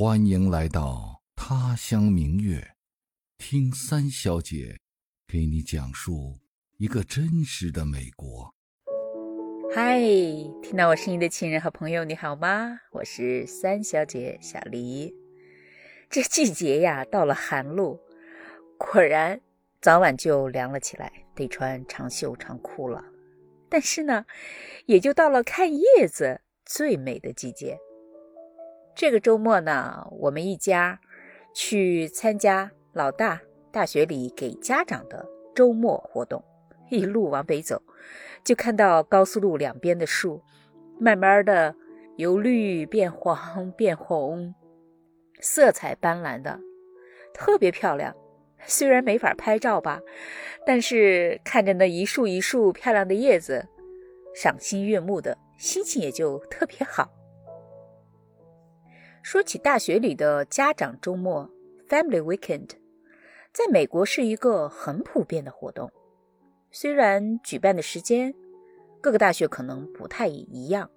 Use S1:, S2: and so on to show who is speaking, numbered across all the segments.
S1: 欢迎来到他乡明月，听三小姐给你讲述一个真实的美国。
S2: 嗨，听到我声音的亲人和朋友，你好吗？我是三小姐小黎。这季节呀，到了寒露，果然早晚就凉了起来，得穿长袖长裤了。但是呢，也就到了看叶子最美的季节。这个周末呢，我们一家去参加老大大学里给家长的周末活动。一路往北走，就看到高速路两边的树，慢慢的由绿变黄变红，色彩斑斓的，特别漂亮。虽然没法拍照吧，但是看着那一束一束漂亮的叶子，赏心悦目的心情也就特别好。说起大学里的家长周末 （Family Weekend），在美国是一个很普遍的活动。虽然举办的时间各个大学可能不太一样，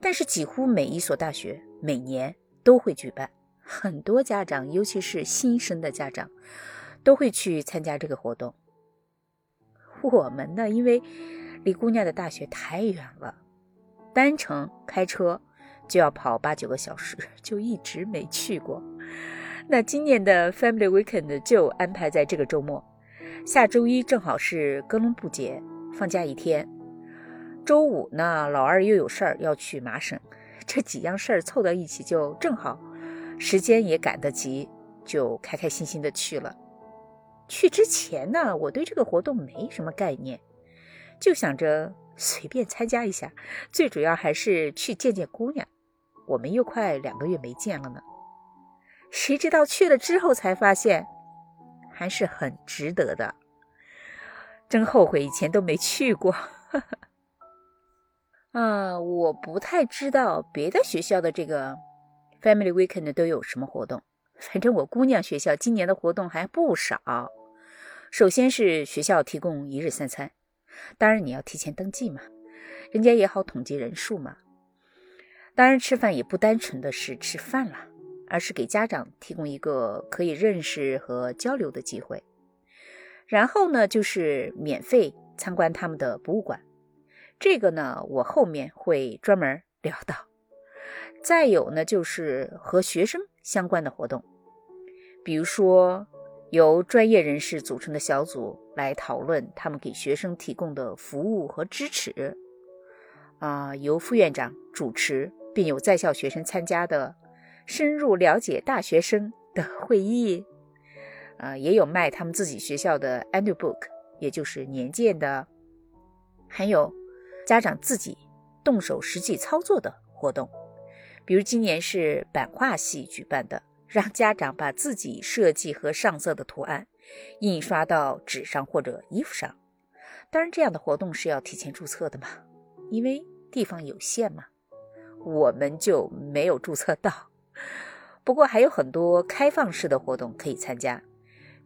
S2: 但是几乎每一所大学每年都会举办。很多家长，尤其是新生的家长，都会去参加这个活动。我们呢，因为离姑娘的大学太远了，单程开车就要跑八九个小时，就一直没去过。那今年的 Family Weekend 就安排在这个周末。下周一正好是哥伦布节，放假一天。周五呢，老二又有事儿要去麻省，这几样事儿凑到一起就正好，时间也赶得及，就开开心心的去了。去之前呢，我对这个活动没什么概念，就想着随便参加一下，最主要还是去见见姑娘。我们又快两个月没见了呢，谁知道去了之后才发现。还是很值得的，真后悔以前都没去过。啊，我不太知道别的学校的这个 Family Weekend 都有什么活动。反正我姑娘学校今年的活动还不少。首先是学校提供一日三餐，当然你要提前登记嘛，人家也好统计人数嘛。当然吃饭也不单纯的是吃饭了。而是给家长提供一个可以认识和交流的机会。然后呢，就是免费参观他们的博物馆，这个呢，我后面会专门聊到。再有呢，就是和学生相关的活动，比如说由专业人士组成的小组来讨论他们给学生提供的服务和支持。啊，由副院长主持，并有在校学生参加的。深入了解大学生的会议，啊，也有卖他们自己学校的 annual book，也就是年鉴的，还有家长自己动手实际操作的活动，比如今年是版画系举办的，让家长把自己设计和上色的图案印刷到纸上或者衣服上。当然，这样的活动是要提前注册的嘛，因为地方有限嘛，我们就没有注册到。不过还有很多开放式的活动可以参加，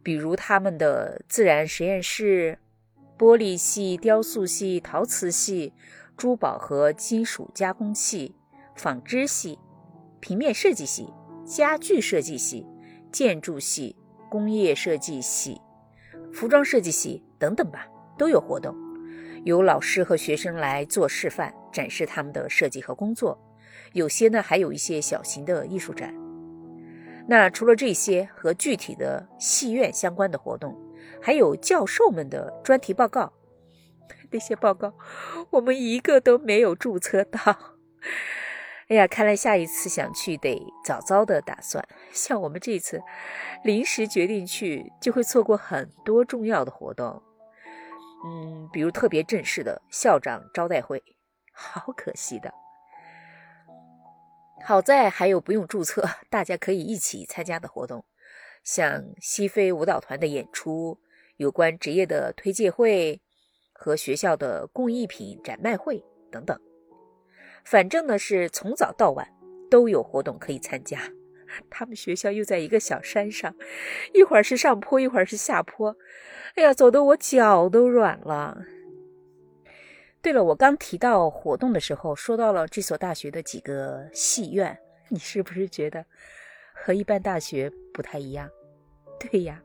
S2: 比如他们的自然实验室、玻璃系、雕塑系、陶瓷系、珠宝和金属加工系、纺织系、平面设计系、家具设计系、建筑系、工业设计系、服装设计系等等吧，都有活动，由老师和学生来做示范，展示他们的设计和工作。有些呢，还有一些小型的艺术展。那除了这些和具体的戏院相关的活动，还有教授们的专题报告。那些报告我们一个都没有注册到。哎呀，看来下一次想去得早早的打算。像我们这次临时决定去，就会错过很多重要的活动。嗯，比如特别正式的校长招待会，好可惜的。好在还有不用注册，大家可以一起参加的活动，像西非舞蹈团的演出、有关职业的推介会和学校的工艺品展卖会等等。反正呢是从早到晚都有活动可以参加。他们学校又在一个小山上，一会儿是上坡，一会儿是下坡，哎呀，走得我脚都软了。对了，我刚提到活动的时候，说到了这所大学的几个戏院，你是不是觉得和一般大学不太一样。对呀，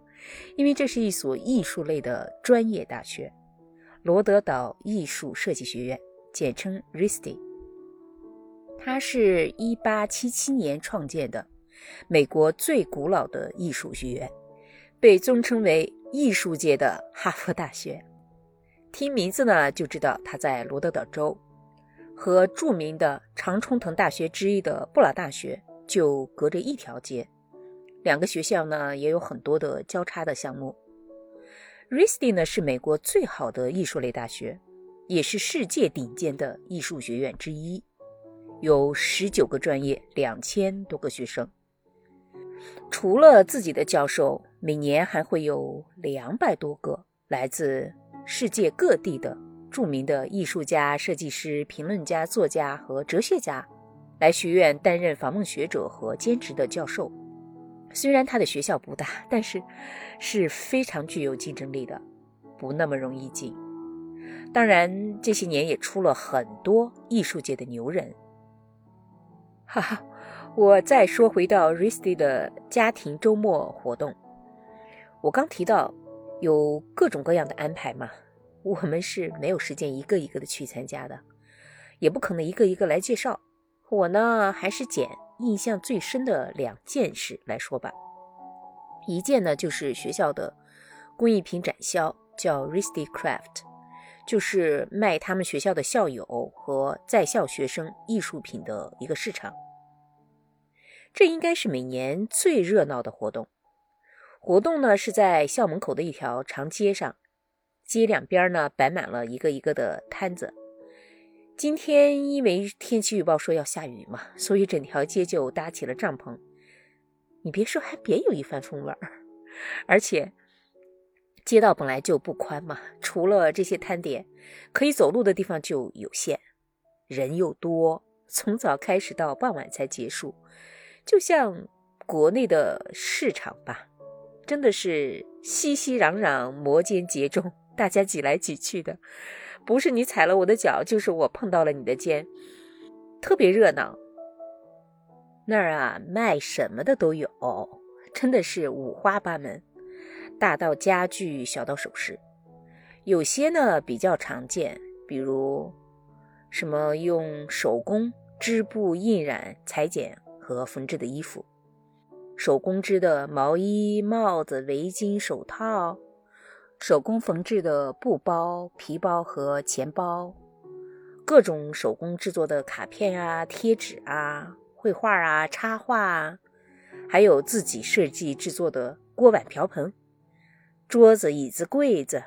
S2: 因为这是一所艺术类的专业大学——罗德岛艺术设计学院，简称 RISD。它是一八七七年创建的，美国最古老的艺术学院，被尊称为艺术界的哈佛大学。听名字呢，就知道它在罗德岛州，和著名的常春藤大学之一的布朗大学就隔着一条街。两个学校呢，也有很多的交叉的项目。RISD 呢，是美国最好的艺术类大学，也是世界顶尖的艺术学院之一。有十九个专业，两千多个学生。除了自己的教授，每年还会有两百多个来自世界各地的著名的艺术家、设计师、评论家、作家和哲学家来学院担任访问学者和兼职的教授。虽然他的学校不大，但是是非常具有竞争力的，不那么容易进。当然，这些年也出了很多艺术界的牛人。哈哈，我再说回到 RISD 的家庭周末活动，我刚提到有各种各样的安排嘛，我们是没有时间一个一个的去参加的，也不可能一个一个来介绍。我呢，还是捡印象最深的两件事来说吧。一件呢，就是学校的工艺品展销，叫 Risty Craft，就是卖他们学校的校友和在校学生艺术品的一个市场。这应该是每年最热闹的活动。活动呢是在校门口的一条长街上，街两边呢摆满了一个一个的摊子。今天因为天气预报说要下雨嘛，所以整条街就搭起了帐篷。你别说，还别有一番风味儿。而且街道本来就不宽嘛，除了这些摊点，可以走路的地方就有限，人又多，从早开始到傍晚才结束。就像国内的市场吧，真的是熙熙攘攘、摩肩接踵，大家挤来挤去的，不是你踩了我的脚，就是我碰到了你的肩，特别热闹。那儿啊，卖什么的都有，真的是五花八门，大到家具，小到首饰。有些呢比较常见，比如什么用手工织布、印染、裁剪。和缝制的衣服，手工织的毛衣、帽子、围巾、手套，手工缝制的布包、皮包和钱包，各种手工制作的卡片啊、贴纸啊、绘画啊、插画啊，还有自己设计制作的锅碗瓢盆、桌子、椅子、柜子，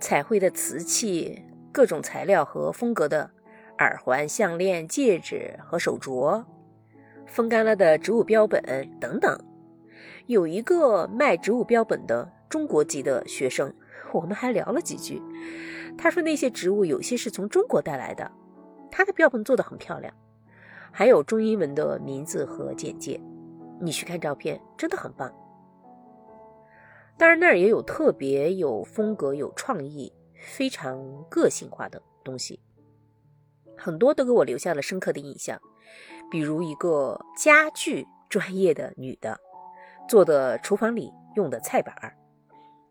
S2: 彩绘的瓷器，各种材料和风格的耳环、项链、戒指和手镯。风干了的植物标本等等，有一个卖植物标本的中国籍的学生，我们还聊了几句。他说那些植物有些是从中国带来的，他的标本做的很漂亮，还有中英文的名字和简介。你去看照片，真的很棒。当然那儿也有特别有风格、有创意、非常个性化的东西，很多都给我留下了深刻的印象。比如一个家具专业的女的做的厨房里用的菜板儿，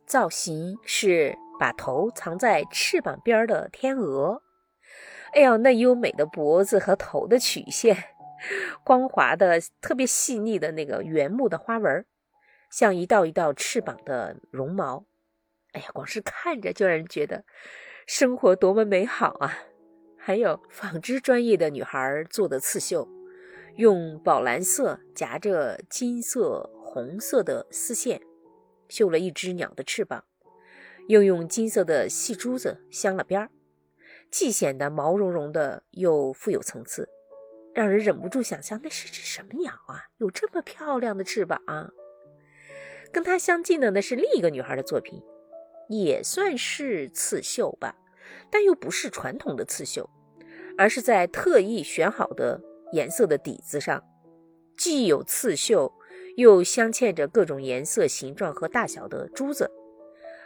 S2: 造型是把头藏在翅膀边的天鹅。哎呀，那优美的脖子和头的曲线，光滑的、特别细腻的那个原木的花纹，像一道一道翅膀的绒毛。哎呀，光是看着就让人觉得生活多么美好啊！还有纺织专业的女孩做的刺绣。用宝蓝色夹着金色、红色的丝线绣了一只鸟的翅膀，又用金色的细珠子镶了边儿，既显得毛茸茸的，又富有层次，让人忍不住想象那是只什么鸟啊？有这么漂亮的翅膀啊？跟它相近的那是另一个女孩的作品，也算是刺绣吧，但又不是传统的刺绣，而是在特意选好的。颜色的底子上，既有刺绣，又镶嵌着各种颜色、形状和大小的珠子，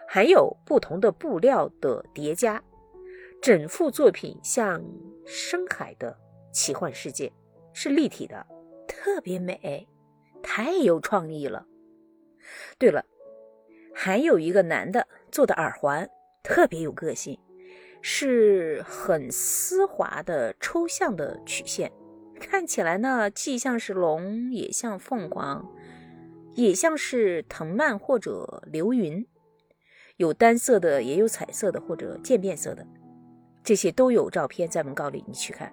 S2: 还有不同的布料的叠加。整幅作品像深海的奇幻世界，是立体的，特别美。太有创意了。对了，还有一个男的做的耳环特别有个性，是很丝滑的抽象的曲线，看起来呢既像是龙，也像凤凰，也像是藤蔓或者流云，有单色的，也有彩色的或者渐变色的，这些都有照片在文稿里，你去看。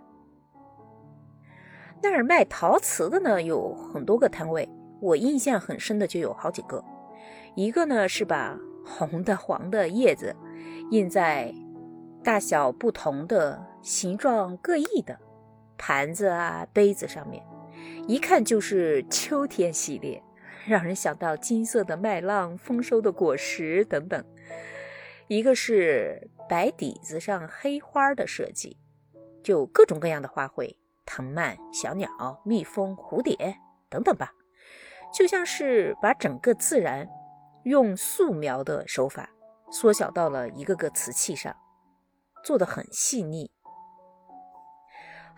S2: 那儿卖陶瓷的呢，有很多个摊位，我印象很深的就有好几个。一个呢是把红的、黄的叶子印在大小不同的、形状各异的盘子啊、杯子上面，一看就是秋天系列，让人想到金色的麦浪、丰收的果实等等。一个是白底子上黑花的设计，就各种各样的花卉。藤蔓、小鸟、蜜蜂、蝴蝶等等吧，就像是把整个自然用素描的手法缩小到了一个个瓷器上，做的很细腻。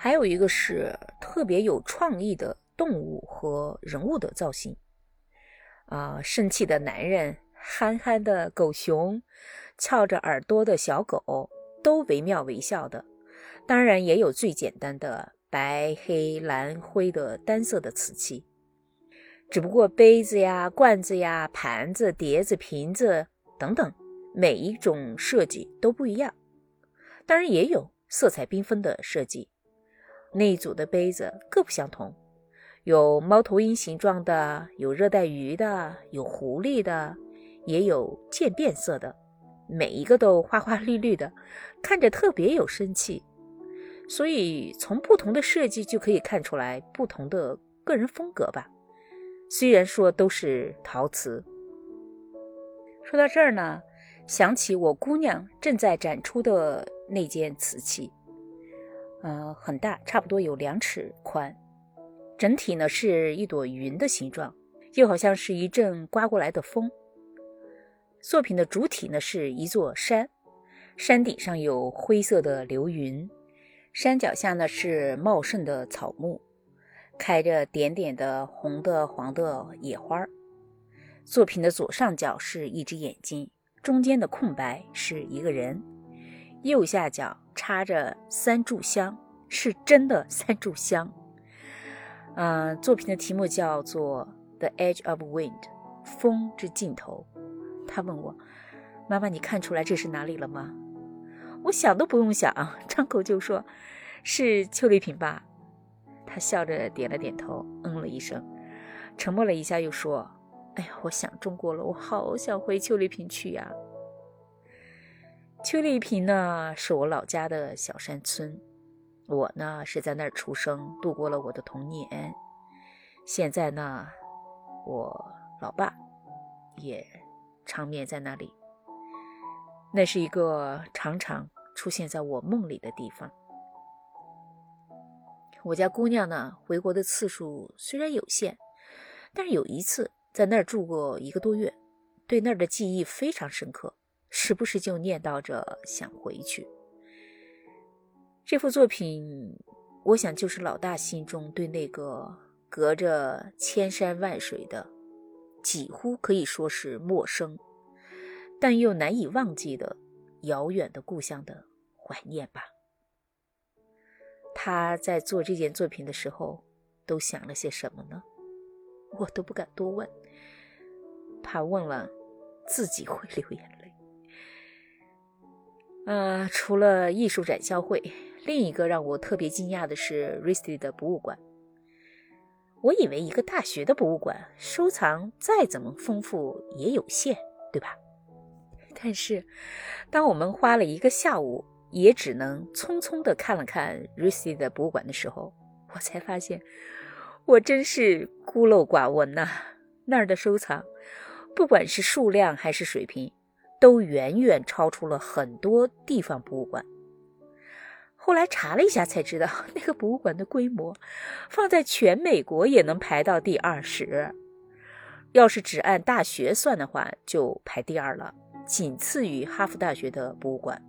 S2: 还有一个是特别有创意的动物和人物的造型，啊，生气的男人、憨憨的狗熊、翘着耳朵的小狗，都惟妙惟肖的。当然，也有最简单的。白、黑、蓝、灰的单色的瓷器，只不过杯子呀、罐子呀、盘子、碟子、瓶子等等，每一种设计都不一样。当然也有色彩缤纷的设计。那一组的杯子各不相同，有猫头鹰形状的，有热带鱼的，有狐狸的，也有渐变色的，每一个都花花绿绿的，看着特别有生气。所以，从不同的设计就可以看出来不同的个人风格吧。虽然说都是陶瓷。说到这儿呢，想起我姑娘正在展出的那件瓷器，呃，很大，差不多有两尺宽，整体呢是一朵云的形状，又好像是一阵刮过来的风。作品的主体呢是一座山，山顶上有灰色的流云。山脚下呢是茂盛的草木，开着点点的红的、黄的野花。作品的左上角是一只眼睛，中间的空白是一个人，右下角插着三炷香，是真的三炷香。嗯，作品的题目叫做《The Edge of Wind》，风之尽头。他问我：“妈妈，你看出来这是哪里了吗？”我想都不用想，张口就说：“是邱丽萍吧？”他笑着点了点头，嗯了一声，沉默了一下，又说：“哎呀，我想中国了，我好想回邱丽萍去呀。”邱丽萍呢，是我老家的小山村，我呢是在那儿出生，度过了我的童年。现在呢，我老爸也长眠在那里。那是一个常常出现在我梦里的地方。我家姑娘呢，回国的次数虽然有限，但是有一次在那儿住过一个多月，对那儿的记忆非常深刻，时不时就念叨着想回去。这幅作品，我想就是老大心中对那个隔着千山万水的，几乎可以说是陌生。但又难以忘记的遥远的故乡的怀念吧。他在做这件作品的时候，都想了些什么呢？我都不敢多问，怕问了自己会流眼泪。呃，除了艺术展销会，另一个让我特别惊讶的是 r i s t y 的博物馆。我以为一个大学的博物馆收藏再怎么丰富也有限，对吧？但是，当我们花了一个下午，也只能匆匆地看了看 r i s i 的博物馆的时候，我才发现，我真是孤陋寡闻呐！那儿的收藏，不管是数量还是水平，都远远超出了很多地方博物馆。后来查了一下才知道，那个博物馆的规模，放在全美国也能排到第二十。要是只按大学算的话，就排第二了。仅次于哈佛大学的博物馆。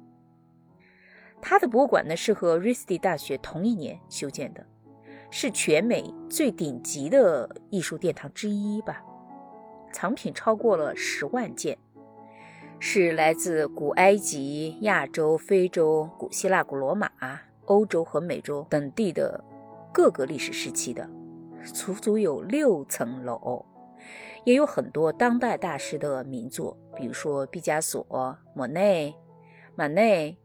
S2: 他的博物馆呢是和 RISD 大学同一年修建的，是全美最顶级的艺术殿堂之一吧，藏品超过了十万件，是来自古埃及、亚洲、非洲、古希腊、古罗马、欧洲和美洲等地的各个历史时期的，足足有六层楼，也有很多当代大师的名作，比如说毕加索、莫内、马内、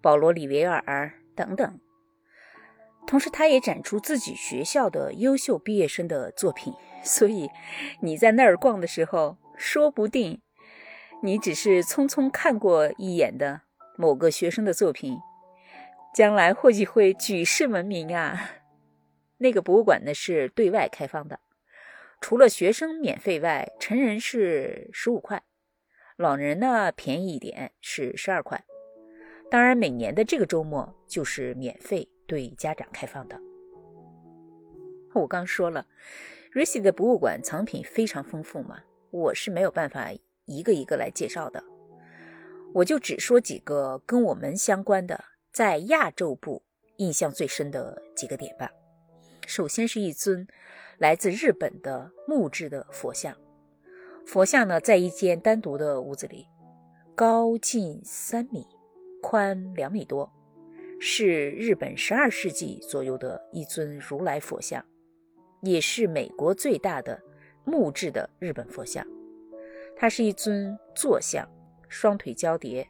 S2: 保罗·里维尔等等。同时，他也展出自己学校的优秀毕业生的作品，所以你在那儿逛的时候，说不定你只是匆匆看过一眼的某个学生的作品，将来或许会举世闻名啊！那个博物馆呢是对外开放的，除了学生免费外，成人是十五块，老人呢便宜一点是十二块。当然，每年的这个周末就是免费。对家长开放的。我刚说了，瑞西的博物馆藏品非常丰富嘛，我是没有办法一个一个来介绍的，我就只说几个跟我们相关的，在亚洲部印象最深的几个点吧。首先是一尊来自日本的木质的佛像，佛像呢在一间单独的屋子里，高近三米，宽两米多。是日本十二世纪左右的一尊如来佛像，也是美国最大的木质的日本佛像。它是一尊坐像，双腿交叠，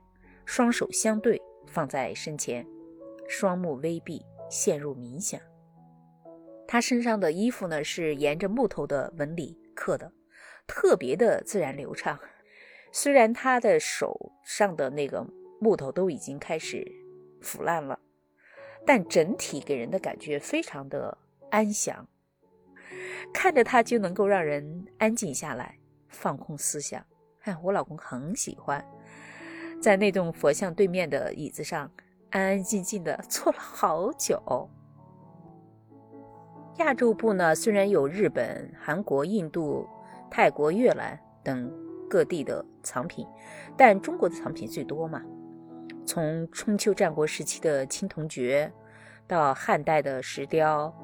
S2: 双手相对放在身前，双目微闭，陷入冥想。他身上的衣服呢是沿着木头的纹理刻的，特别的自然流畅。虽然他的手上的那个木头都已经开始腐烂了。但整体给人的感觉非常的安详，看着它就能够让人安静下来，放空思想。哎，我老公很喜欢在那栋佛像对面的椅子上安安静静的坐了好久。亚洲部呢，虽然有日本、韩国、印度、泰国、越南等各地的藏品，但中国的藏品最多嘛。从春秋战国时期的青铜爵，到汉代的石雕，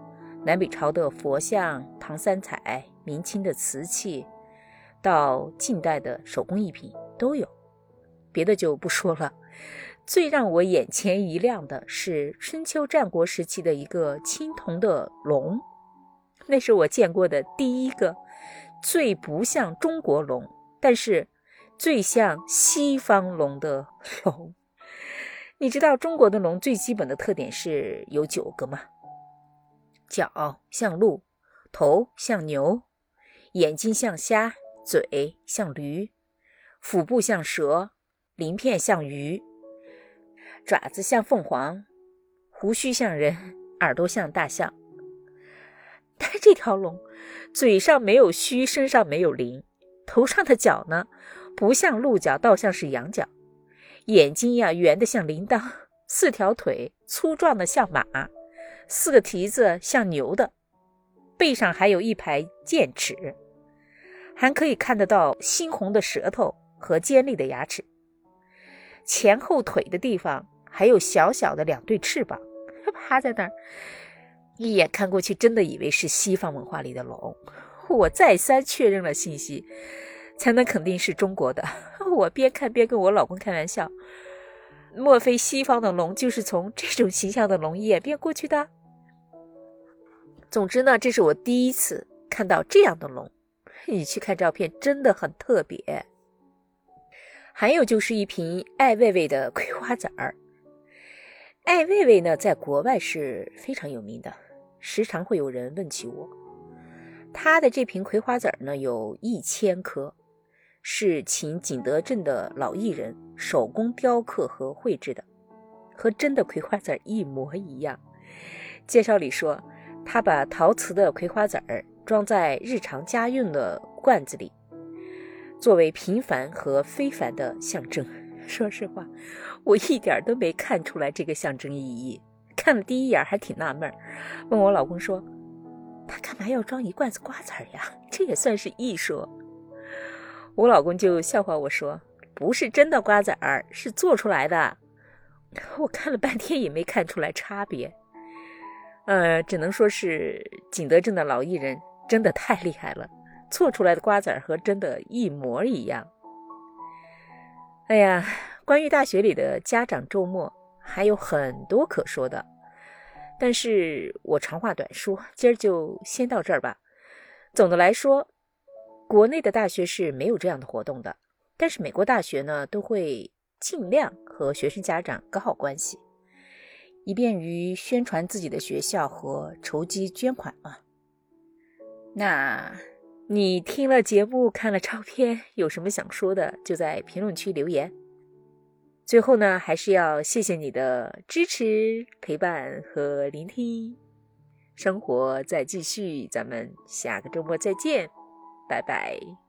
S2: 南北朝的佛像、唐三彩、明清的瓷器，到近代的手工艺品都有。别的就不说了，最让我眼前一亮的是春秋战国时期的一个青铜的龙，那是我见过的第一个最不像中国龙，但是最像西方龙的龙。你知道中国的龙最基本的特点是有九个吗？脚像鹿，头像牛，眼睛像虾，嘴像驴，腹部像蛇，鳞片像鱼，爪子像凤凰，胡须像人，耳朵像大象。但这条龙嘴上没有须，身上没有鳞，头上的角呢，不像鹿角，倒像是羊角。眼睛呀，圆的像铃铛；四条腿粗壮的像马，四个蹄子像牛的，背上还有一排剑齿，还可以看得到猩红的舌头和尖利的牙齿。前后腿的地方还有小小的两对翅膀，趴在那儿，一眼看过去，真的以为是西方文化里的龙。我再三确认了信息。才能肯定是中国的。我边看边跟我老公开玩笑：“莫非西方的龙就是从这种形象的龙演变过去的？”总之呢，这是我第一次看到这样的龙。你去看照片，真的很特别。还有就是一瓶艾未未的葵花籽儿。艾未未呢，在国外是非常有名的，时常会有人问起我。他的这瓶葵花籽儿呢，有一千颗。是请景德镇的老艺人手工雕刻和绘制的，和真的葵花籽儿一模一样。介绍里说，他把陶瓷的葵花籽儿装在日常家用的罐子里，作为平凡和非凡的象征。说实话，我一点都没看出来这个象征意义。看了第一眼还挺纳闷，问我老公说：“他干嘛要装一罐子瓜子儿呀？这也算是艺术？”我老公就笑话我说：“不是真的瓜子儿，是做出来的。”我看了半天也没看出来差别。呃，只能说是景德镇的老艺人真的太厉害了，错出来的瓜子儿和真的一模一样。哎呀，关于大学里的家长周末还有很多可说的，但是我长话短说，今儿就先到这儿吧。总的来说，国内的大学是没有这样的活动的，但是美国大学呢，都会尽量和学生家长搞好关系。以便于宣传自己的学校和筹集捐款嘛。那你听了节目，看了照片，有什么想说的，就在评论区留言。最后呢，还是要谢谢你的支持、陪伴和聆听。生活在继续，咱们下个周末再见，拜拜。